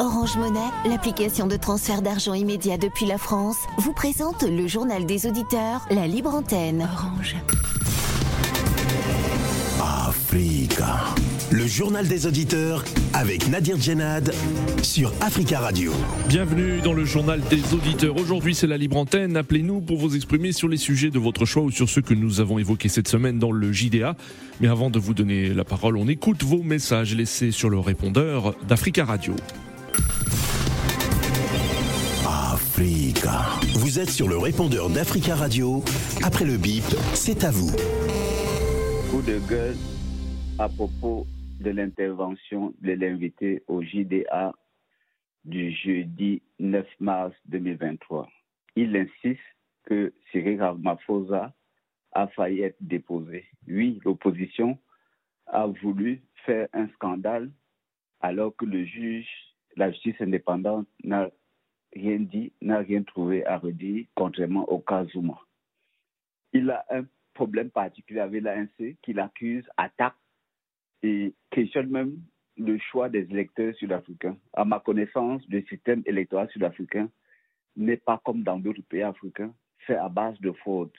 Orange Monnaie, l'application de transfert d'argent immédiat depuis la France, vous présente le journal des auditeurs, la libre antenne. Orange. Africa. Le journal des auditeurs avec Nadir Djenad sur Africa Radio. Bienvenue dans le journal des auditeurs. Aujourd'hui, c'est la libre antenne. Appelez-nous pour vous exprimer sur les sujets de votre choix ou sur ceux que nous avons évoqués cette semaine dans le JDA. Mais avant de vous donner la parole, on écoute vos messages laissés sur le répondeur d'Africa Radio. Vous êtes sur le répondeur d'Africa Radio. Après le bip, c'est à vous. Coup de gueule à propos de l'intervention de l'invité au JDA du jeudi 9 mars 2023. Il insiste que Cyril Ramaphosa a failli être déposé. Oui, l'opposition a voulu faire un scandale alors que le juge, la justice indépendante n'a rien dit, n'a rien trouvé à redire, contrairement au cas Zuma. Il a un problème particulier avec l'ANC qu'il accuse, attaque et questionne même le choix des électeurs sud-africains. À ma connaissance, le système électoral sud-africain n'est pas comme dans d'autres pays africains, fait à base de fraude.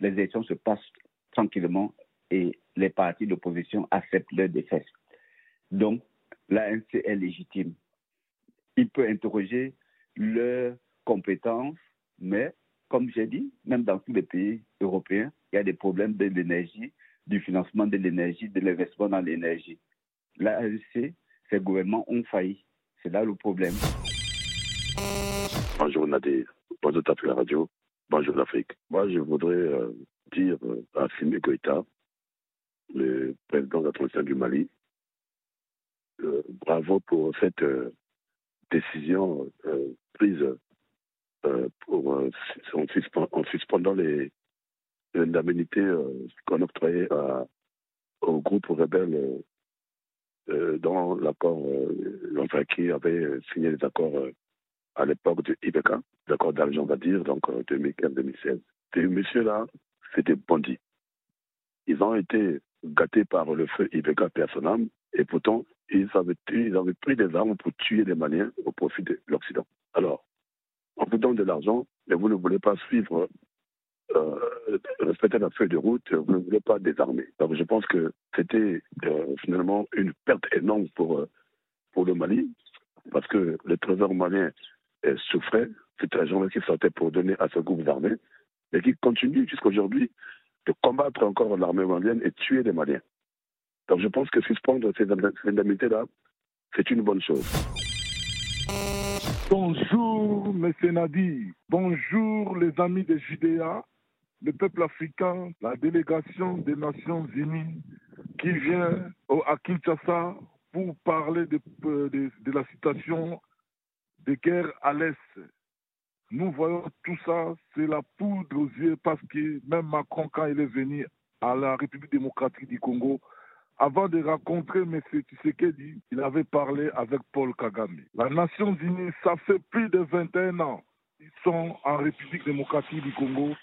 Les élections se passent tranquillement et les partis d'opposition acceptent leur défaite. Donc, l'ANC est légitime. Il peut interroger leurs compétences, mais comme j'ai dit, même dans tous les pays européens, il y a des problèmes de l'énergie, du financement de l'énergie, de l'investissement dans l'énergie. L'ANC, ces gouvernements ont failli. C'est là le problème. Bonjour Nadir, bonjour Tapu la radio, bonjour l'Afrique. Moi, je voudrais euh, dire euh, à Simi Goïta, le président de la transition du Mali, euh, bravo pour cette décision prise pour, en, suspendant les indemnités qu'on octroyait au groupe rebelle dans l'accord, enfin qui avait signé les accords à l'époque de IBK, l'accord d'argent, on va dire, donc 2015-2016. Ces messieurs-là, c'était bandits. Ils ont été gâtés par le feu IBK personnel et pourtant, ils avaient, pris des armes pour tuer les Maliens au profit de l'Occident. Alors, on vous donne de l'argent, mais vous ne voulez pas suivre, euh, respecter la feuille de route, vous ne voulez pas désarmer. Donc je pense que c'était euh, finalement une perte énorme pour, euh, pour le Mali, parce que le trésor malien euh, souffrait, c'était un gens qui sortait pour donner à ce groupe armé, et qui continue jusqu'à aujourd'hui de combattre encore l'armée malienne et tuer les Maliens. Donc je pense que suspendre ces indemnités-là, c'est une bonne chose. Bonjour, M. Nadi. Bonjour, les amis de Judéa, le peuple africain, la délégation des Nations Unies qui vient à Kinshasa pour parler de, de, de la situation de guerre à l'Est. Nous voyons tout ça, c'est la poudre aux yeux parce que même Macron, quand il est venu à la République démocratique du Congo, avant de rencontrer M. Tshisekedi, il avait parlé avec Paul Kagame. La Nations Unies, ça fait plus de 21 ans. Ils sont en République démocratique du Congo,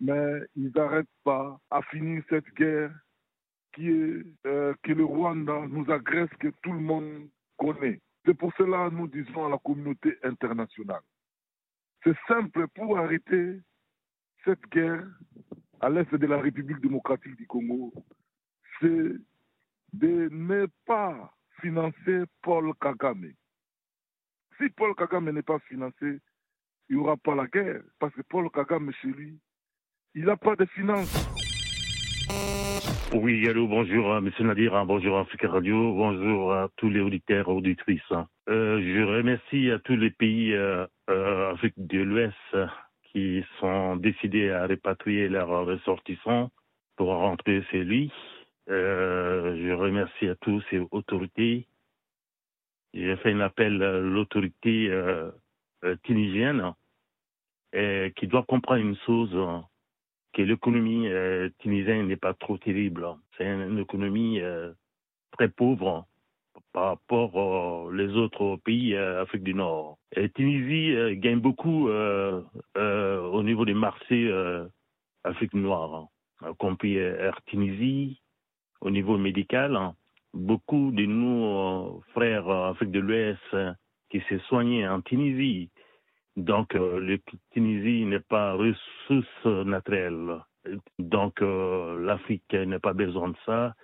mais ils n'arrêtent pas à finir cette guerre qui est, euh, que le Rwanda nous agresse, que tout le monde connaît. C'est pour cela que nous disons à la communauté internationale. C'est simple pour arrêter cette guerre à l'est de la République démocratique du Congo. C'est de ne pas financer Paul Kagame. Si Paul Kagame n'est pas financé, il n'y aura pas la guerre. Parce que Paul Kagame, chez lui, il n'a pas de finances. Oui, allô, bonjour à M. Nadir, bonjour à Africa Radio, bonjour à tous les auditeurs et auditrices. Euh, je remercie à tous les pays euh, euh, de l'Ouest qui sont décidés à répatrier leurs ressortissants pour rentrer chez lui. Euh, je remercie à tous ces autorités. J'ai fait un appel à l'autorité euh, euh, tunisienne qui doit comprendre une chose, que l'économie tunisienne n'est pas trop terrible. C'est une économie très pauvre par rapport aux autres pays d'Afrique du Nord. Et Tunisie gagne beaucoup au niveau des marchés Afrique noire, compris Air Tunisie, au niveau médical, beaucoup de nos frères Afrique de l'Ouest qui s'est soigné en Tunisie. Donc, euh, le Tunisie n'est pas ressource naturelle. Donc, euh, l'Afrique n'a pas besoin de ça.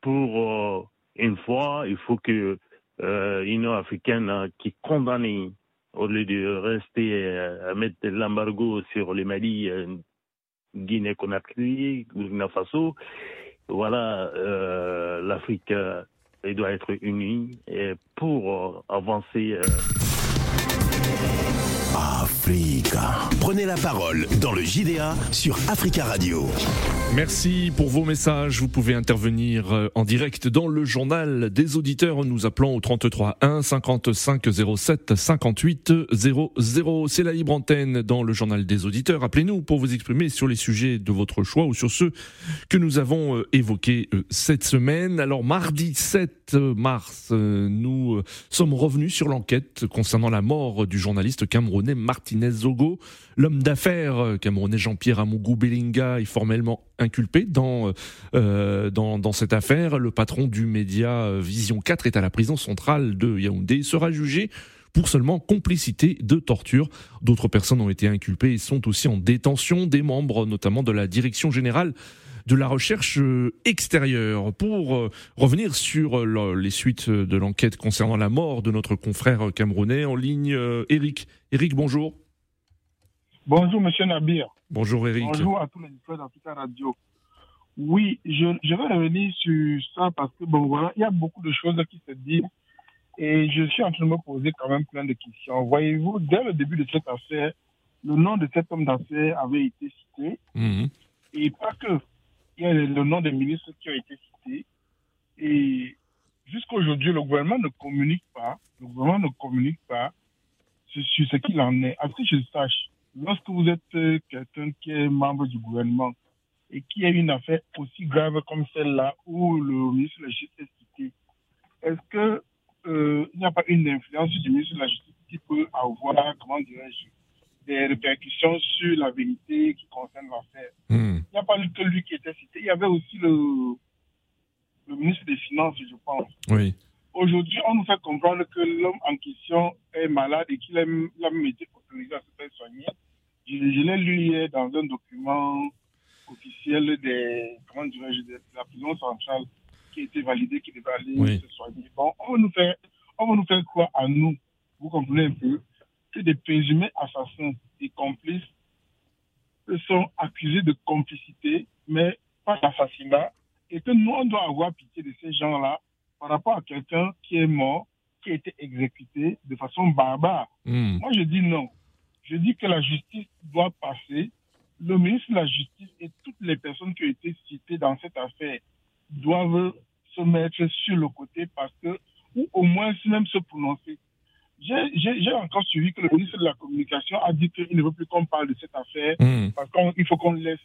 Pour euh, une fois, il faut que l'Union africaine qui condamne, au lieu de rester à mettre l'embargo sur les Mali, Guinée-Conakry, Burkina Faso, voilà, l'Afrique elle doit être unie et pour avancer. Africa. Prenez la parole dans le JDA sur Africa Radio. Merci pour vos messages. Vous pouvez intervenir euh, en direct dans le journal des auditeurs nous appelant au 33 1 55 07 58 00. C'est la libre antenne dans le journal des auditeurs. Appelez-nous pour vous exprimer sur les sujets de votre choix ou sur ceux que nous avons euh, évoqués euh, cette semaine. Alors mardi 7 mars, nous sommes revenus sur l'enquête concernant la mort du journaliste camerounais Martinez Zogo. L'homme d'affaires camerounais Jean-Pierre Amougou Belinga est formellement inculpé dans, euh, dans, dans, cette affaire. Le patron du média euh, Vision 4 est à la prison centrale de Yaoundé. Il sera jugé pour seulement complicité de torture. D'autres personnes ont été inculpées et sont aussi en détention, des membres notamment de la direction générale de la recherche euh, extérieure. Pour revenir sur les suites de l'enquête concernant la mort de notre confrère camerounais en ligne, Eric. Eric, bonjour. Bonjour, monsieur Nabir. Bonjour, Eric. Bonjour à tous les éditeurs d'Africa Radio. Oui, je, je, vais revenir sur ça parce que, bon, voilà, il y a beaucoup de choses qui se disent et je suis en train de me poser quand même plein de questions. Voyez-vous, dès le début de cette affaire, le nom de cet homme d'affaires avait été cité mhm. et pas que. Il y a le, nom des ministres qui ont été cités et jusqu'à aujourd'hui, le gouvernement ne communique pas, le gouvernement ne communique pas sur, ce qu'il en est. Que je sache, lorsque vous êtes euh, quelqu'un qui est membre du gouvernement et qui a une affaire aussi grave comme celle-là où le ministre de la Justice est cité, est-ce que euh, n'y a pas une influence du ministre de la Justice qui peut avoir, comment dirais-je, des répercussions sur la vérité qui concerne l'affaire hmm. Il n'y a pas que lui qui était cité, il y avait aussi le, le ministre des Finances, je pense. Oui. Aujourd'hui, on nous fait comprendre que l'homme en question est malade et qu'il a même été autorisé à se faire soigner. Je, l'ai lu hier dans un document officiel des, comment de la prison centrale qui a été validé, qui devait aller se soigner. Bon, on va nous faire, on va nous faire croire à nous, vous comprenez un peu, que des présumés assassins et complices sont accusés de complicité, mais pas d'assassinat, et que nous, on doit avoir pitié de ces gens-là par rapport à quelqu'un qui est mort, qui a été exécuté de façon barbare. Hmm. Moi, je dis non. Je dis que la justice doit passer. Le ministre de la Justice et toutes les personnes qui ont été citées dans cette affaire doivent se mettre sur le côté parce que, ou au moins même se prononcer. J'ai encore suivi que le ministre de la Communication a dit qu'il ne veut plus qu'on parle de cette affaire Hmm. parce qu'il faut qu'on laisse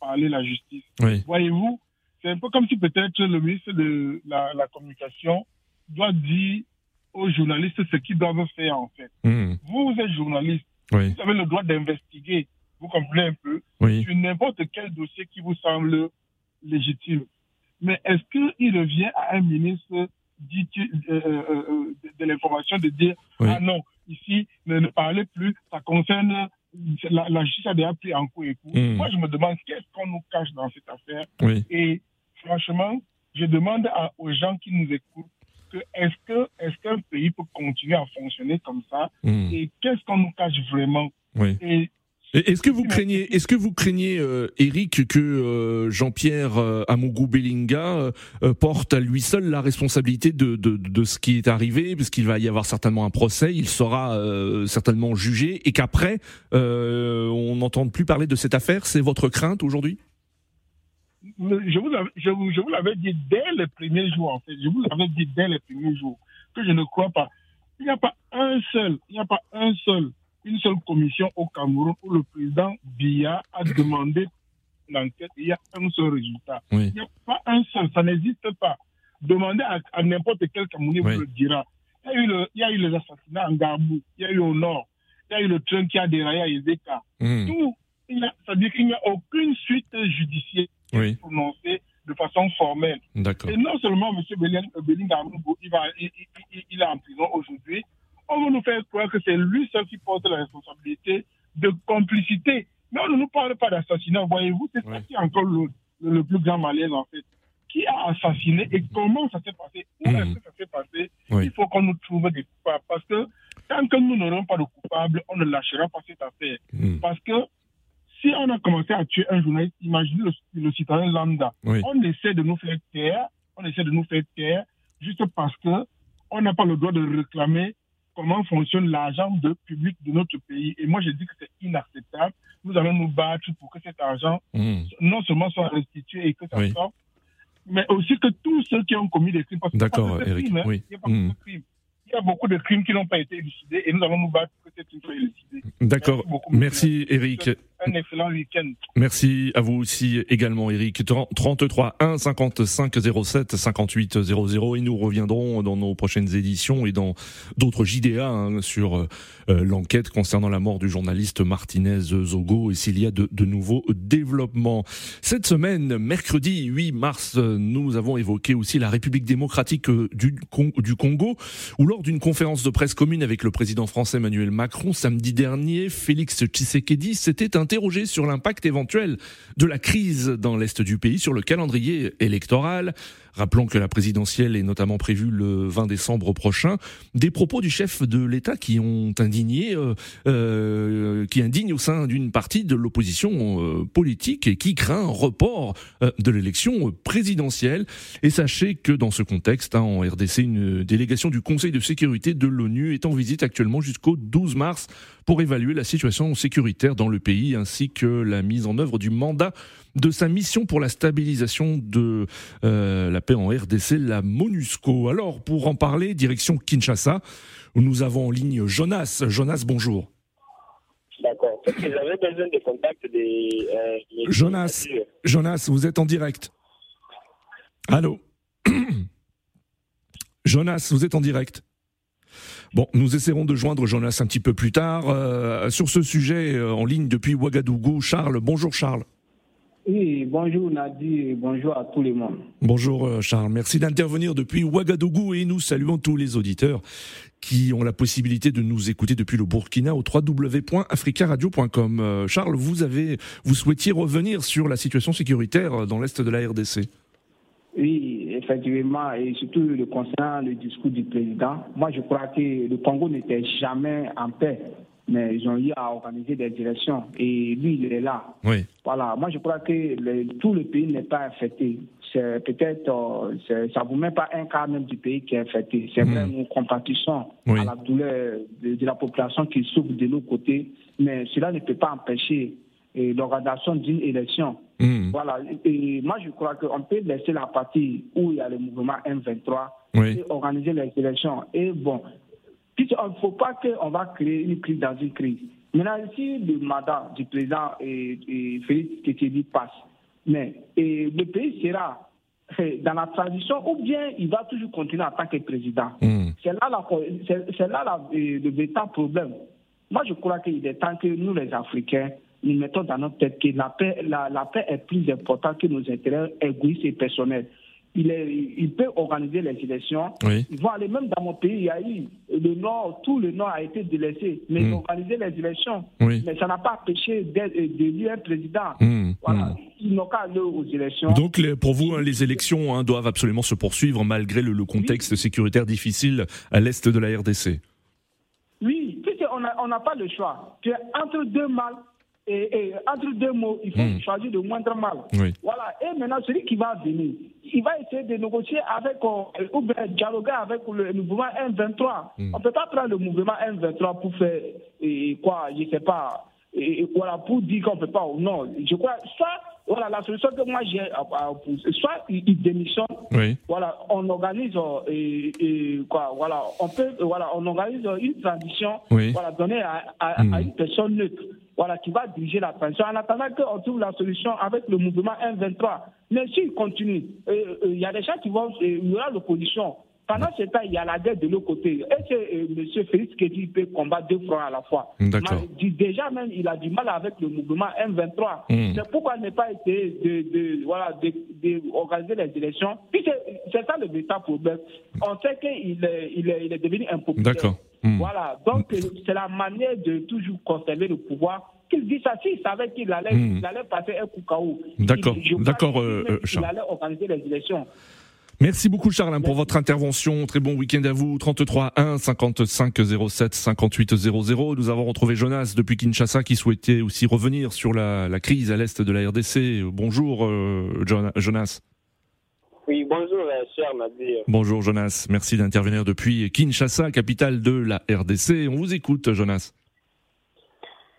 parler la justice. Oui. Voyez-vous, c'est un peu comme si peut-être le ministre de la, la, Communication doit dire aux journalistes ce qu'ils doivent faire en fait. Hmm. Vous, vous êtes journaliste, Oui. vous avez le droit d'investiguer, vous comprenez un peu, Oui. sur n'importe quel dossier qui vous semble légitime. Mais est-ce qu'il revient à un ministre de, l'information de dire Oui. Ah non, ici, ne, ne parlez plus, ça concerne la, la justice a déjà pris en coup et coup. Mm. Moi, je me demande qu'est-ce qu'on nous cache dans cette affaire? Oui. Et franchement, je demande à, aux gens qui nous écoutent que est-ce que est-ce qu'un pays peut continuer à fonctionner comme ça? Mm. et qu'est-ce qu'on nous cache vraiment? Oui. et Et Est-ce que vous craignez, est-ce que vous craignez, euh, Eric, que euh, Jean-Pierre euh, Amougou Belinga euh, porte à lui seul la responsabilité de, de, de ce qui est arrivé, parce qu'il va y avoir certainement un procès, il sera euh, certainement jugé, et qu'après on n'entende plus parler de cette affaire C'est votre crainte aujourd'hui? Je vous, l'avais- je vous, je vous l'avais dit dès les premiers jours, en fait. Je vous l'avais dit dès les premiers jours que je ne crois pas. Il n'y a pas un seul, il n'y a pas un seul, une seule commission au Cameroun où le président Biya a demandé l'enquête il y a un seul résultat. Oui. Il n'y a pas un seul, ça n'existe pas. Demandez à, à n'importe quel Camerounais Oui. vous le dira. Il y, a eu le, il y a eu les assassinats en Gabou, il y a eu au nord, il y a eu le train qui a déraillé à Ezeka. Mm. Tout, il y a- c'est-à-dire qu'il n'y a aucune suite judiciaire Oui. prononcée de façon formelle. Et non seulement M. Belinda il, va, il, il, est en prison aujourd'hui, on va nous faire croire que c'est lui seul qui porte la responsabilité de complicité. Mais on ne nous parle pas d'assassinat, voyez-vous, c'est ça qui est encore le, le, plus grand malaise en fait. Qui a assassiné et comment ça s'est passé? Où est-ce mmh. que ça s'est passé? Il faut qu'on nous trouve des coupables. Parce que tant que nous n'aurons pas de coupables, on ne lâchera pas cette affaire. Mmh. Parce que si on a commencé à tuer un journaliste, imaginez le, citoyen lambda. On essaie de nous faire taire, on essaie de nous faire taire juste parce que on n'a pas le droit de réclamer comment fonctionne l'argent de public de notre pays. Et moi, je dis que c'est inacceptable. Nous allons nous battre pour que cet argent mmh. non seulement soit restitué et que ça sorte, mais aussi que tous ceux qui ont commis des crimes, parce D'accord, Eric. Crimes, hein, oui. il, y a mmh. crimes. il y a beaucoup de crimes qui n'ont pas été élucidés et nous allons nous battre pour que cette crime soit élucidée. D'accord. Merci, Eric un excellent week-end. Merci à vous aussi également, Eric. 33 1 55 07 58 00 et nous reviendrons dans nos prochaines éditions et dans d'autres JDA hein, sur euh, l'enquête concernant la mort du journaliste Martinez Zogo et s'il y a de, nouveaux développements. Cette semaine, mercredi 8 mars, nous avons évoqué aussi la République démocratique du, du Congo où lors d'une conférence de presse commune avec le président français Emmanuel Macron samedi dernier, Félix Tshisekedi s'était interrogé sur l'impact éventuel de la crise dans l'Est du pays sur le calendrier électoral. Rappelons que la présidentielle est notamment prévue le 20 décembre prochain. Des propos du chef de l'État qui ont indigné, euh, euh, qui indignent au sein d'une partie de l'opposition euh, politique et qui craint un report de l'élection présidentielle. Et sachez que dans ce contexte, hein, en RDC, une délégation du Conseil de sécurité de l'ONU est en visite actuellement jusqu'au 12 mars pour évaluer la situation sécuritaire dans le pays ainsi que la mise en œuvre du mandat de sa mission pour la stabilisation de euh, la paix en RDC, la MONUSCO. Alors, pour en parler, direction Kinshasa, où nous avons en ligne Jonas. Jonas, bonjour. D'accord. J'avais besoin de contact des... Euh, Jonas, Jonas, vous êtes en direct. Allô Jonas, vous êtes en direct. Bon, nous essaierons de joindre Jonas un petit peu plus tard. Euh, sur ce sujet, euh, en ligne depuis Ouagadougou, Charles. Bonjour Charles. Oui, bonjour Nadi bonjour à tout le monde. Bonjour euh, Charles, merci d'intervenir depuis Ouagadougou et nous saluons tous les auditeurs qui ont la possibilité de nous écouter depuis le Burkina au www.africaradio.com. Charles, vous avez, vous souhaitiez revenir sur la situation sécuritaire dans l'est de la RDC. Oui, effectivement, et surtout le concernant le discours du président, moi je crois que le Congo n'était jamais en paix, mais ils ont eu à organiser des élections et lui il est là. Oui. Voilà, moi je crois que tout le pays n'est pas affecté. C'est peut-être, euh, ça vous met pas un cas même du pays qui est affecté. C'est vrai, nous compatissons à la douleur de, la population qui souffre de l'autre côté, mais cela ne peut pas empêcher l'organisation d'une élection. Hmm. Voilà. Et moi, je crois qu'on peut laisser la partie où il y a le mouvement M23 et organiser les élections. Et bon, il ne faut pas qu'on va créer une crise dans une crise. Maintenant, si le mandat du président et, et Félix Tshisekedi passe, mais et le pays sera dans la transition ou bien il va toujours continuer en tant que président. Hmm. C'est là, la, c'est, là la, le véritable problème. Moi, je crois qu'il est temps que nous, les Africains, nous mettons dans notre tête que la paix, la, la paix est plus importante que nos intérêts égoïstes et personnels. Il, est, il, peut organiser les élections. Oui. Ils vont aller même dans mon pays, il y a eu le Nord, tout le Nord a été délaissé, mais ils mm. ont organisé les élections. Oui. Mais ça n'a pas empêché d'élire un président. Mm. Voilà. Mm. Ils n'ont qu'à aller aux élections. Donc les, pour vous, hein, les élections hein, doivent absolument se poursuivre malgré le, le contexte sécuritaire difficile à l'est de la RDC. Oui, on n'a pas le choix. Entre deux mâles et, entre deux mots, il faut hmm. choisir le moindre mal. Voilà. Et maintenant, celui qui va venir, il va essayer de négocier avec, euh, ou bien dialoguer avec le, mouvement M23. Hmm. On ne peut pas prendre le mouvement M23 pour faire, et, quoi, je ne sais pas, et, voilà, pour dire qu'on ne peut pas. Non, je crois, soit voilà, la solution que moi j'ai soit il démissionne, voilà, on organise euh, et, quoi, voilà, on peut, voilà, on organise une transition, voilà, donnée à, à, hmm. une personne neutre, voilà, qui va diriger la transition en attendant qu'on trouve la solution avec le mouvement M23. Mais s'il continue, euh, euh, il y a des gens qui vont, il y aura l'opposition Pendant ce temps, il y a la guerre de l'autre côté. Est-ce que euh, M. Félix Kédi peut combattre deux fronts à la fois? D'accord. Déjà même, il a du mal avec le mouvement M23. Hmm. C'est pourquoi ne pas essayer de, de, voilà, de, de organiser les élections. Puis c'est- c'est ça le véritable problème. On sait qu'il est, il est, il est devenu impopulaire. D'accord. Hmm. Voilà. Donc, euh, c'est la manière de toujours conserver le pouvoir. Qu'il dit ça, s'il savait qu'il allait, Hmm. il allait passer un coup KO. D'accord. Il- D'accord, euh, euh, il Charles. allait organiser les élections. Merci beaucoup Charles hein, pour votre intervention. Très bon week-end à vous. 33 1 55 07 58 00. Nous avons retrouvé Jonas depuis Kinshasa qui souhaitait aussi revenir sur la, la crise à l'est de la RDC. Bonjour euh, Jon- Jonas. Oui, bonjour, euh, cher Nadir. Bonjour Jonas. Merci d'intervenir depuis Kinshasa, capitale de la RDC. On vous écoute Jonas.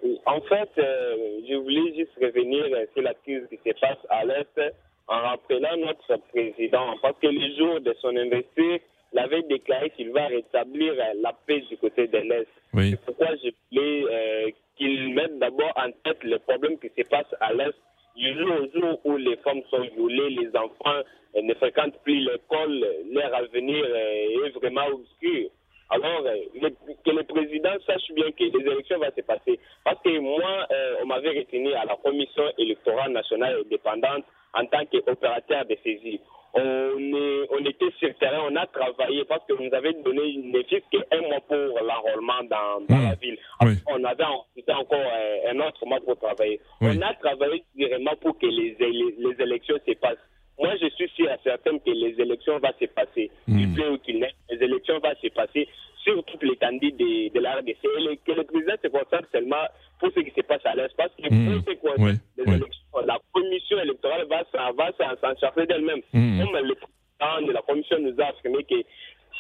Oui, En fait, euh, je voulais juste revenir euh, sur la crise qui se passe à l'Est en rappelant notre président, parce que le jour de son investiture, il avait déclaré qu'il va rétablir euh, la paix du côté de l'Est. Oui. C'est pourquoi je voulais euh, qu'il mette d'abord en tête les problèmes qui se passent à l'Est. Du jour au jour où les femmes sont violées, les enfants euh, ne fréquentent plus l'école, leur avenir euh, est vraiment obscur. Alors, euh, que le président sache bien que les élections vont se passer. Parce que moi, on m'avait retenu à la commission électorale nationale indépendante en tant qu'opérateur de saisie. On, est- on était sur le terrain, on a travaillé parce que vous nous avez donné une ne fût qu'un mois pour l'enrôlement dans, dans la ville. Oui. On avait ensuite encore euh, un autre mois pour travailler. Oui. On a travaillé directement pour que les, les, les élections se passent. Moi, je suis sûr et certain que les élections vont se passer. Il plaît ou qu'il n'ait, les élections vont se passer sur toute l'étendue de, de la RDC. Et le- que le président se concentre seulement pour ce qui se passe à l'Est. Parce que Mm. pour ce qui concerne Ouais, les élections, la commission électorale va, s'en- va s'en s'en charger d'elle-même. Mm. Comme le président de la commission nous a affirmé que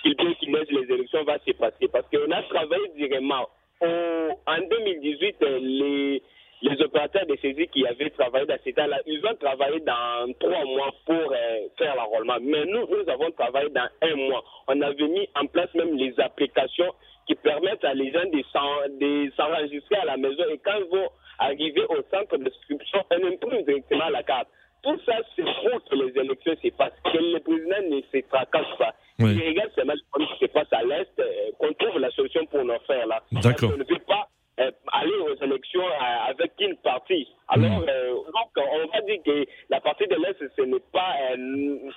qu'il peut qu'il laisse les élections vont se passer. Parce qu'on a travaillé directement. Au- en 2018, euh, les, les opérateurs de saisie qui avaient travaillé dans cet état-là, ils ont travaillé dans trois mois pour euh, faire l'enrôlement. Mais nous, nous avons travaillé dans un mois. On avait mis en place même les applications qui permettent à les gens de s'en- de s'enregistrer à la maison et quand ils vont arriver au centre d'inscription, on imprime directement la carte. Tout ça, c'est pour que les élections se passent, que le président ne se tracasse pas. Oui. Il regarde seulement ce qui se passe à l'Est, euh, qu'on trouve la solution pour nos faire là. D'accord. Parce ne veut pas aller aux élections euh, avec une partie. Alors, Mm. euh, donc, on va dire que la partie de l'Est, ce n'est pas euh,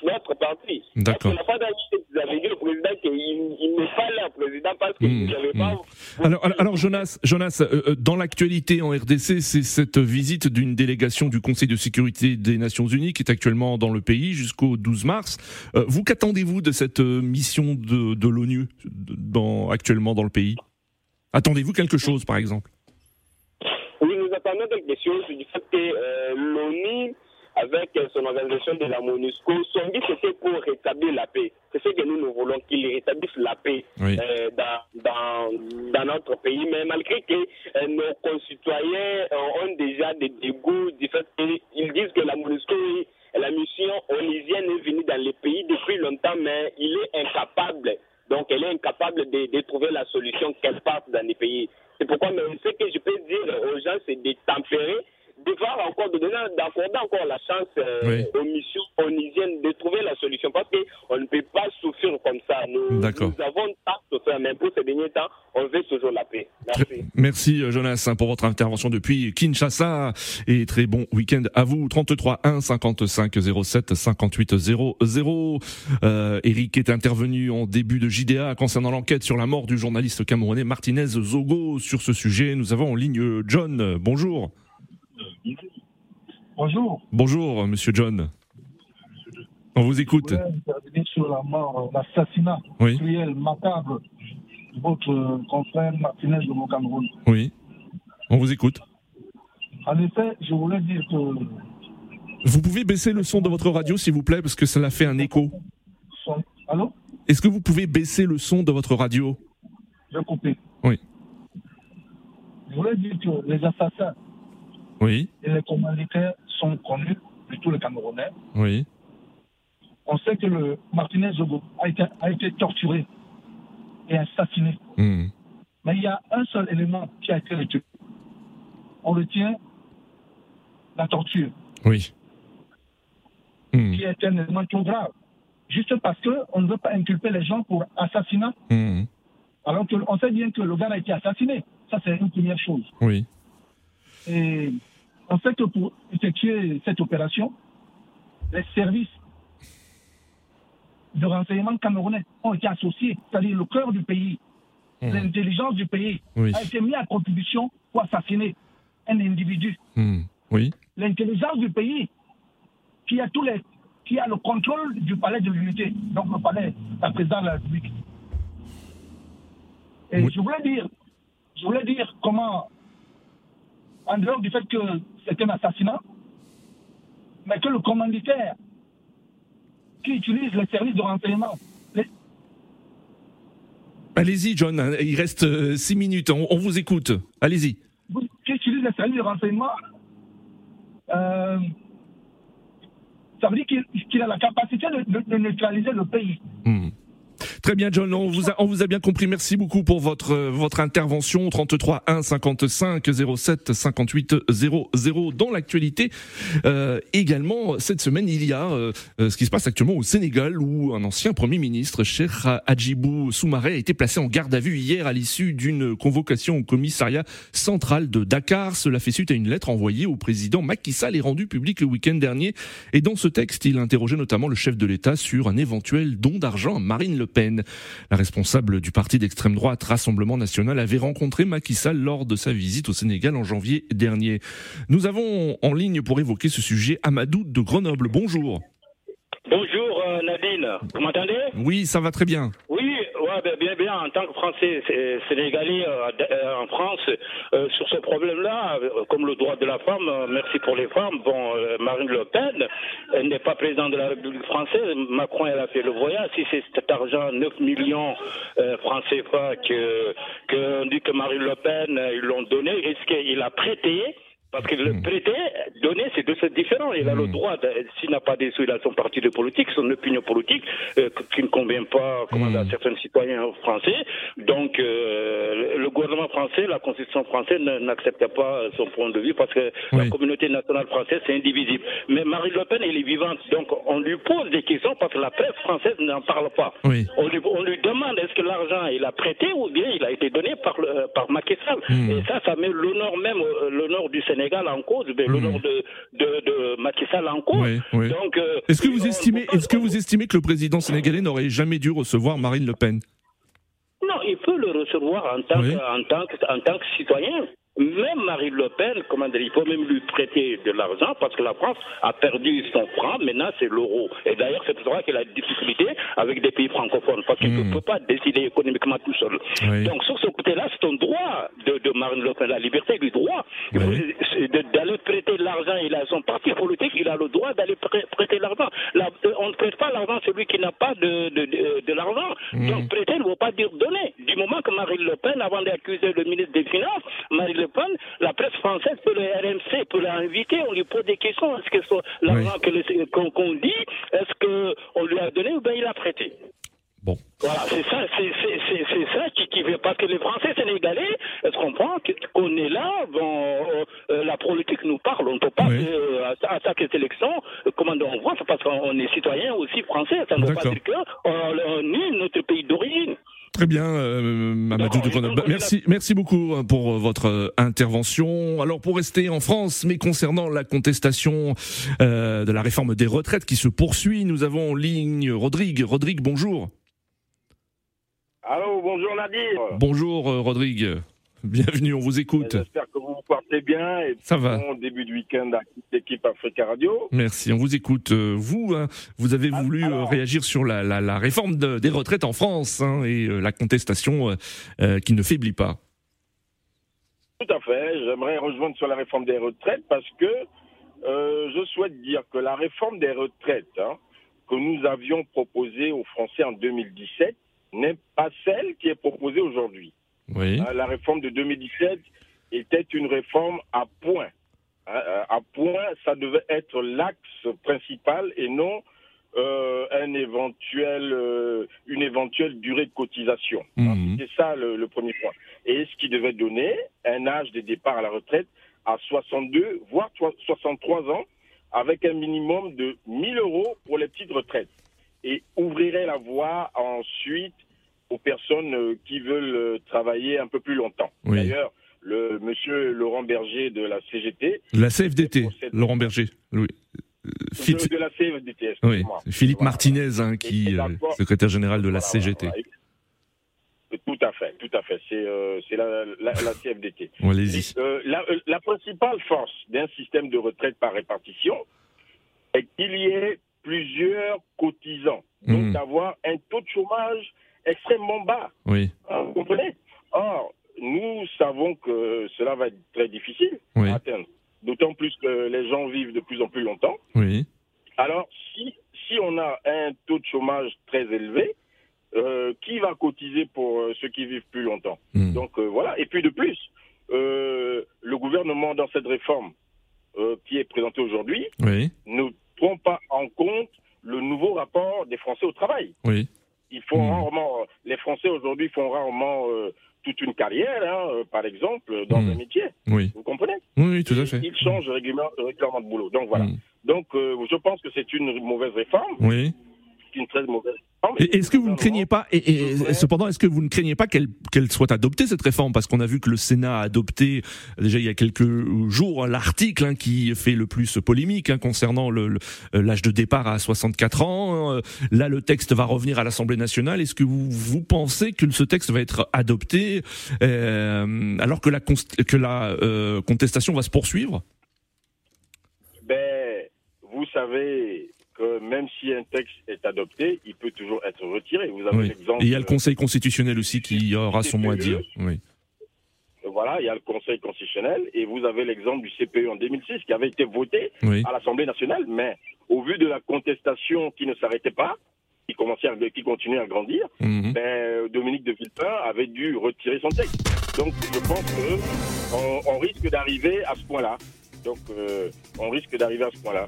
notre parti. D'accord. Parce que la fois dernière, vous avez dit au président qu'il il n'est pas là, président, parce que vous n'avez pas... Alors, alors, alors, Jonas, Jonas, euh, euh, dans l'actualité en RDC, c'est cette visite d'une délégation du Conseil de sécurité des Nations Unies qui est actuellement dans le pays jusqu'au 12 mars. Euh, vous qu'attendez-vous de cette euh, mission de, de l'ONU dans, actuellement dans le pays? Attendez-vous quelque chose, par exemple? Oui, nous attendons quelque chose du fait que euh, l'ONU, avec euh, son organisation de la MONUSCO, son but c'était pour rétablir la paix. C'est ce que nous, nous voulons, qu'ils rétablissent la paix Oui. euh, dans, dans, dans notre pays. Mais malgré que euh, nos concitoyens euh, ont déjà des dégoûts du fait qu'ils disent que la MONUSCO, oui, la mission onusienne est venue dans les pays depuis longtemps, mais il est incapable. Donc, elle est incapable de, trouver la solution qu'elle parte dans les pays. C'est pourquoi, mais ce que je peux dire aux gens, c'est de tempérer, de voir encore, de donner, d'accorder encore la chance euh, Oui. aux missions onusiennes de trouver la solution. Parce qu'on ne peut pas souffrir comme ça. Nous, D'accord. nous avons tant souffert, mais pour ces derniers temps, on veut toujours la paix. Merci. Merci euh, Jonas hein, pour votre intervention depuis Kinshasa et très bon week-end à vous. 33 1 55 07 58 00. Euh, Eric est intervenu en début de JDA concernant l'enquête sur la mort du journaliste camerounais Martinez Zogo. Sur ce sujet, nous avons en ligne John. Bonjour. Bonjour. Bonjour Monsieur John. On vous écoute. Je sur la mort, euh, l'assassinat Oui. cruel, macabre de votre euh, confrère Martinez de mon Cameroun. Oui. On vous écoute. En effet, je voulais dire que Vous pouvez baisser le son de votre radio s'il vous plaît parce que cela fait un écho. Allô? Est-ce que vous pouvez baisser le son de votre radio? J'ai coupé. Oui. Je voulais dire que les assassins Oui. et les commanditaires sont connus tous les Camerounais. Oui. On sait que le Martinez Zogo a été, a été torturé et assassiné. Hmm. Mais il y a un seul élément qui a été retenu. On retient la torture, Oui. Hmm. qui est un élément trop grave. juste parce qu'on ne veut pas inculper les gens pour assassinat. Mmh. Alors qu'on sait bien que le gars a été assassiné. Ça, c'est une première chose. Oui. Et on sait que pour effectuer cette opération, les services de renseignement camerounais ont été associés, c'est-à-dire le cœur du pays, Mmh. l'intelligence du pays, Oui. a été mis à contribution pour assassiner un individu. Mmh. Oui. L'intelligence du pays qui a tous les qui a le contrôle du palais de l'unité, donc le palais, la présidence de la République. Et je voulais dire, je voulais dire comment, en dehors du fait que c'est un assassinat, mais que le commanditaire qui utilise les services de renseignement, Allez-y, John. hein, Il reste euh, six minutes. On, on vous écoute. Allez-y. qui utilise les services de renseignement, euh, ça veut dire qu'il a la capacité de, de- de neutraliser le pays. Hmm. Très bien, John. On vous a, on vous a bien compris. Merci beaucoup pour votre votre intervention. 33 1 55 07 58 00 dans l'actualité. Euh, également, cette semaine, il y a euh, euh, ce qui se passe actuellement au Sénégal, où un ancien premier ministre, Cheikh Hadjibou Soumaré, a été placé en garde à vue hier à l'issue d'une convocation au commissariat central de Dakar. Cela fait suite à une lettre envoyée au président Macky Sall et rendue publique le week-end dernier. Et dans ce texte, il interrogeait notamment le chef de l'État sur un éventuel don d'argent à Marine Le Pen. La responsable du parti d'extrême droite Rassemblement National avait rencontré Macky Sall lors de sa visite au Sénégal en janvier dernier. Nous avons en ligne pour évoquer ce sujet Amadou de Grenoble. Bonjour. Bonjour euh, Nadine, vous m'entendez? Oui, ça va très bien. Oui, bien, bien, en tant que Français sé- sénégalais euh, euh, en France, euh, sur ce problème-là, euh, comme le droit de la femme, euh, merci pour les femmes, bon, euh, Marine Le Pen, elle n'est pas présidente de la République française, Macron, elle a fait le voyage, si c'est cet argent, 9 millions euh, francs CFA, que, que on dit que Marine Le Pen, euh, ils l'ont donné, est-ce a prêté parce que le prêter, donner, c'est deux choses différentes. Il a le droit, de- s'il n'a pas des sous, il a son parti de politique, son opinion politique, euh, qui ne convient pas comment, à certains citoyens français. Donc, euh, le gouvernement français, la constitution française n'accepte pas son point de vue parce que la communauté nationale française, c'est indivisible. Mais Marine Le Pen, elle est vivante. Donc, on lui pose des questions parce que la presse française n'en parle pas. Oui. On lui, on lui demande est-ce que l'argent il a prêté ou bien il a été donné par, le- par Macky Sall? Et ça, ça met l'honneur même, euh, l'honneur du Sénégal en cause, mais l'honneur de, de, de Macky Sall en cause. Oui, oui. Donc, euh, Est-ce que vous estimez, est-ce que vous estimez que le président sénégalais n'aurait jamais dû recevoir Marine Le Pen? Non, il peut le recevoir en tant, que, en tant, que, en tant que citoyen. Même Marine Le Pen, comment dire, il faut même lui prêter de l'argent parce que la France a perdu son franc, maintenant c'est l'euro. Et d'ailleurs, c'est pour ça qu'elle a des difficultés avec des pays francophones parce qu'il ne peut pas décider économiquement tout seul. Oui. Donc, sur ce côté-là, c'est un droit de, de Marine Le Pen, la liberté du droit. De- D'aller prêter de l'argent, il a son parti politique, il a le droit d'aller prê- prêter l'argent. La- euh, on ne prête pas l'argent à celui qui n'a pas de, de, de, de l'argent. Donc, prêter ne veut pas dire donner. Du moment que Marine Le Pen, avant d'accuser le ministre des Finances, Marine Le La presse française peut le RMC, peut l'inviter, on lui pose des questions. Est-ce que c'est l'argent qu'on dit, est-ce qu'on lui a donné ou bien il a prêté? Bon. Voilà, c'est ça, c'est ça qui, qui veut parce que les Français sénégalais, est-ce qu'on comprend qu'on est là, bon, euh, euh, la politique nous parle, on ne peut pas euh, à, chaque élection, euh, comment on voit, c'est parce qu'on est citoyen aussi français, ça ne veut pas dire qu'on on nie notre pays d'origine. Très bien, euh, Mamadou de Grenoble. Bah, Merci, merci beaucoup hein, pour euh, votre euh, intervention. Alors pour rester en France, mais concernant la contestation euh, de la réforme des retraites qui se poursuit, nous avons en ligne Rodrigue. Rodrigue, bonjour. Allô, bonjour Nadir. Bonjour Rodrigue. Bienvenue, on vous écoute. J'espère que vous vous portez bien et Ça va. bon début de week-end à l'équipe Africa Radio. Merci, on vous écoute. Euh, Vous, hein, vous avez voulu euh, réagir sur la, la- la réforme de- des retraites en France hein, et euh, la contestation euh, qui ne faiblit pas. Tout à fait. J'aimerais rejoindre sur la réforme des retraites parce que euh, je souhaite dire que la réforme des retraites hein, que nous avions proposée aux Français en 2017 n'est pas celle qui est proposée aujourd'hui. Oui. Hein, La réforme de 2017 était une réforme à point. Hein, euh, À point, ça devait être l'axe principal et non euh, un éventuel, euh, une éventuelle durée de cotisation. Mhm. C'est ça le, le premier point. Et ce qui devait donner un âge de départ à la retraite à 62, voire 63 ans, avec un minimum de 1000 euros pour les petites retraites. et ouvrirait la voie ensuite aux personnes euh, qui veulent euh, travailler un peu plus longtemps. D'ailleurs, le monsieur Laurent Berger de la CGT. La CFDT, Laurent Berger. Oui. De, la CFDT, oui. Philippe Martinez, hein, qui est secrétaire général de la CGT. Tout à fait, tout à fait. C'est euh, la, la, la, CFDT. Allez-y. Euh, la, la, principale force d'un système de retraite par répartition est qu'il y ait plusieurs cotisants. Donc hmm. d'avoir un taux de chômage extrêmement bas. Oui. Vous comprenez? Or, nous savons que cela va être très difficile à atteindre. D'autant plus que les gens vivent de plus en plus longtemps. Oui. Alors, si, si on a un taux de chômage très élevé, euh, qui va cotiser pour euh, ceux qui vivent plus longtemps? Hmm. Donc euh, voilà. Et puis de plus, le gouvernement dans cette réforme qui est présentée aujourd'hui ne prend pas en compte le nouveau rapport des Français au travail. Oui. Ils font hmm. rarement, les Français aujourd'hui font rarement toute une carrière, hein, par exemple, dans hmm. un métier. Oui. Vous comprenez oui, tout à fait. Ils changent régulièrement, régulièrement de boulot. Donc voilà. Donc je pense que c'est une mauvaise réforme. Oui. C'est une très mauvaise est-ce que vous ne craignez pas, et, cependant, est-ce que vous ne craignez pas qu'elle soit adoptée cette réforme? Parce qu'on a vu que le Sénat a adopté déjà il y a quelques jours l'article hein, qui fait le plus polémique hein, concernant euh, l'âge de départ à 64 ans. Euh, là, le texte va revenir à l'Assemblée nationale. Est-ce que vous, vous pensez que ce texte va être adopté euh, alors que la, que la contestation va se poursuivre? Ben, vous savez que même si un texte est adopté, il peut toujours être retiré. Vous avez. Et il y a le Conseil constitutionnel aussi qui aura son mot à dire. Oui. Voilà, il y a le Conseil constitutionnel et vous avez l'exemple du CPE en 2006 qui avait été voté à l'Assemblée nationale, mais au vu de la contestation qui ne s'arrêtait pas, qui commençait à, qui continuait à grandir, mhm. ben, Dominique de Villepin avait dû retirer son texte. Donc je pense qu'on on risque d'arriver à ce point-là. Donc euh, on risque d'arriver à ce point-là.